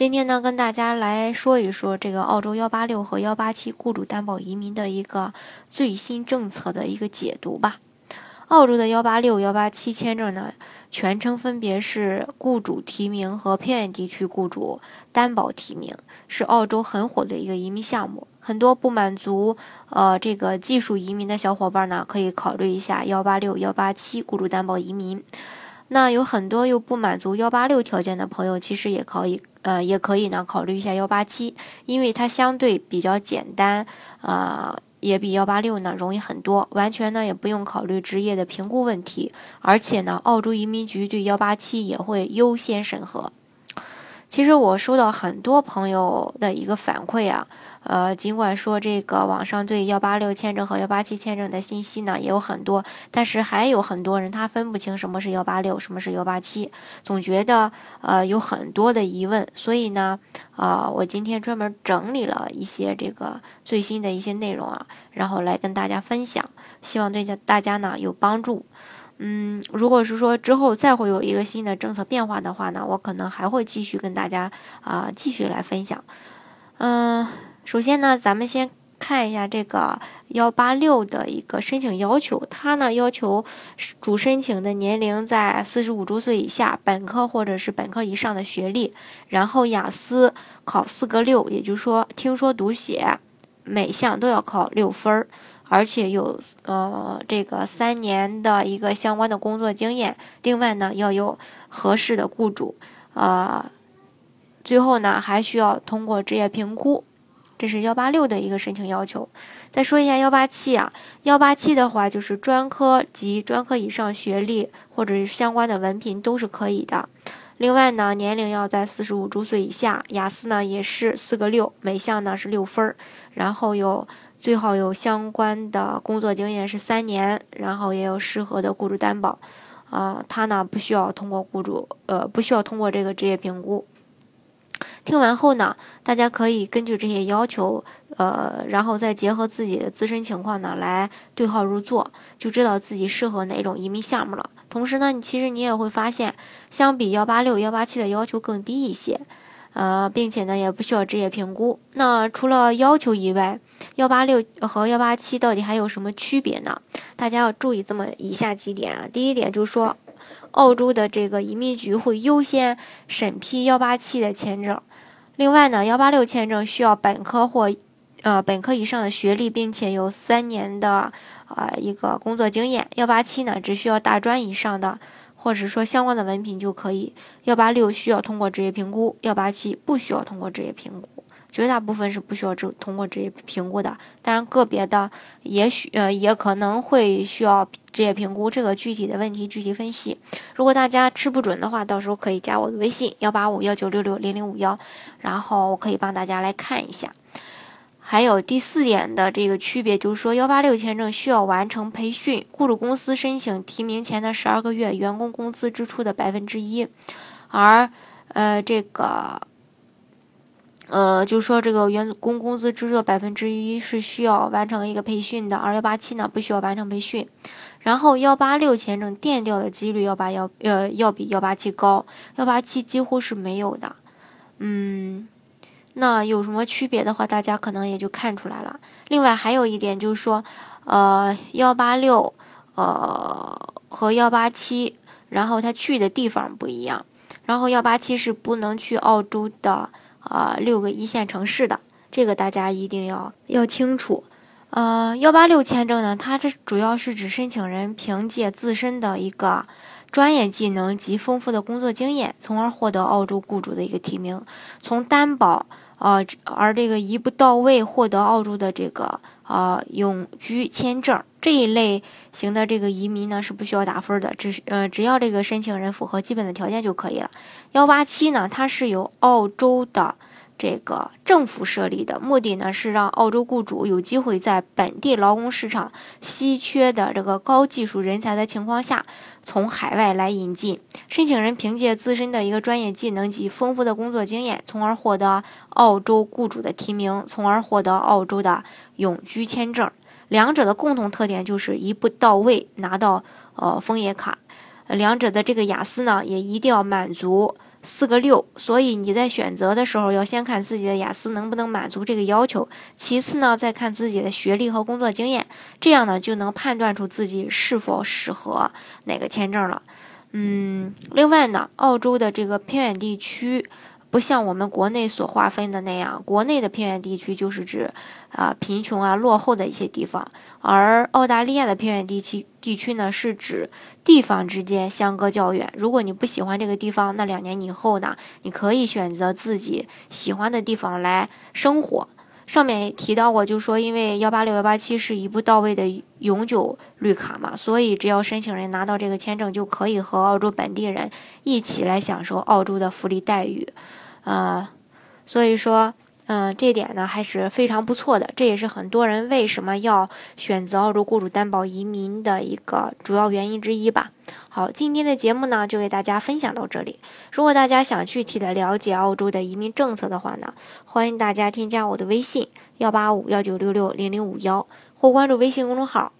今天呢，跟大家来说一说这个澳洲幺八六和幺八七雇主担保移民的一个最新政策的一个解读吧。澳洲的幺八六、幺八七签证呢，全称分别是雇主提名和偏远地区雇主担保提名，是澳洲很火的一个移民项目。很多不满足呃这个技术移民的小伙伴呢，可以考虑一下幺八六、幺八七雇主担保移民。那有很多又不满足幺八六条件的朋友，其实也可以。呃，也可以呢，考虑一下幺八七，因为它相对比较简单，啊，也比幺八六呢容易很多，完全呢也不用考虑职业的评估问题，而且呢，澳洲移民局对幺八七也会优先审核。其实我收到很多朋友的一个反馈啊，呃，尽管说这个网上对幺八六签证和幺八七签证的信息呢也有很多，但是还有很多人他分不清什么是幺八六，什么是幺八七，总觉得呃有很多的疑问，所以呢，啊，我今天专门整理了一些这个最新的一些内容啊，然后来跟大家分享，希望对大家呢有帮助。嗯，如果是说之后再会有一个新的政策变化的话呢，我可能还会继续跟大家啊继续来分享。嗯，首先呢，咱们先看一下这个幺八六的一个申请要求，它呢要求主申请的年龄在四十五周岁以下，本科或者是本科以上的学历，然后雅思考四个六，也就是说听说读写每项都要考六分儿。而且有呃这个三年的一个相关的工作经验，另外呢要有合适的雇主，呃，最后呢还需要通过职业评估，这是幺八六的一个申请要求。再说一下幺八七啊，幺八七的话就是专科及专科以上学历或者是相关的文凭都是可以的。另外呢年龄要在四十五周岁以下，雅思呢也是四个六，每项呢是六分儿，然后有。最好有相关的工作经验是三年，然后也有适合的雇主担保，啊，他呢不需要通过雇主，呃，不需要通过这个职业评估。听完后呢，大家可以根据这些要求，呃，然后再结合自己的自身情况呢来对号入座，就知道自己适合哪种移民项目了。同时呢，你其实你也会发现，相比幺八六、幺八七的要求更低一些。呃，并且呢，也不需要职业评估。那除了要求以外，幺八六和幺八七到底还有什么区别呢？大家要注意这么以下几点啊。第一点就是说，澳洲的这个移民局会优先审批幺八七的签证。另外呢，幺八六签证需要本科或呃本科以上的学历，并且有三年的啊一个工作经验。幺八七呢，只需要大专以上的。或者说相关的文凭就可以。幺八六需要通过职业评估，幺八七不需要通过职业评估，绝大部分是不需要这通过职业评估的。当然，个别的也许呃也可能会需要职业评估，这个具体的问题具体分析。如果大家吃不准的话，到时候可以加我的微信幺八五幺九六六零零五幺，然后我可以帮大家来看一下。还有第四点的这个区别，就是说幺八六签证需要完成培训，雇主公司申请提名前的十二个月员工工资支出的百分之一，而呃这个呃就是说这个员工工资支出的百分之一是需要完成一个培训的，而幺八七呢不需要完成培训。然后幺八六签证电调的几率要把幺呃要比幺八七高，幺八七几乎是没有的，嗯。那有什么区别的话，大家可能也就看出来了。另外还有一点就是说，呃，幺八六，呃，和幺八七，然后他去的地方不一样。然后幺八七是不能去澳洲的啊六个一线城市的，这个大家一定要要清楚。呃，幺八六签证呢，它这主要是指申请人凭借自身的一个专业技能及丰富的工作经验，从而获得澳洲雇主的一个提名，从担保。啊，而这个一步到位获得澳洲的这个啊永居签证这一类型的这个移民呢是不需要打分的，只是呃只要这个申请人符合基本的条件就可以了。幺八七呢，它是由澳洲的这个政府设立的，目的呢是让澳洲雇主有机会在本地劳工市场稀缺的这个高技术人才的情况下，从海外来引进申请人，凭借自身的一个专业技能及丰富的工作经验，从而获得澳洲雇主的提名，从而获得澳洲的永居签证。两者的共同特点就是一步到位拿到呃枫叶卡，两者的这个雅思呢也一定要满足。四个六，所以你在选择的时候要先看自己的雅思能不能满足这个要求，其次呢再看自己的学历和工作经验，这样呢就能判断出自己是否适合哪个签证了。嗯，另外呢，澳洲的这个偏远地区。不像我们国内所划分的那样，国内的偏远地区就是指啊贫穷啊落后的一些地方，而澳大利亚的偏远地区地区呢是指地方之间相隔较远。如果你不喜欢这个地方，那两年以后呢，你可以选择自己喜欢的地方来生活。上面提到过，就说因为幺八六幺八七是一步到位的永久绿卡嘛，所以只要申请人拿到这个签证，就可以和澳洲本地人一起来享受澳洲的福利待遇。啊，所以说，嗯，这点呢还是非常不错的。这也是很多人为什么要选择澳洲雇主担保移民的一个主要原因之一吧。好，今天的节目呢就给大家分享到这里。如果大家想具体的了解澳洲的移民政策的话呢，欢迎大家添加我的微信幺八五幺九六六零零五幺，或关注微信公众号“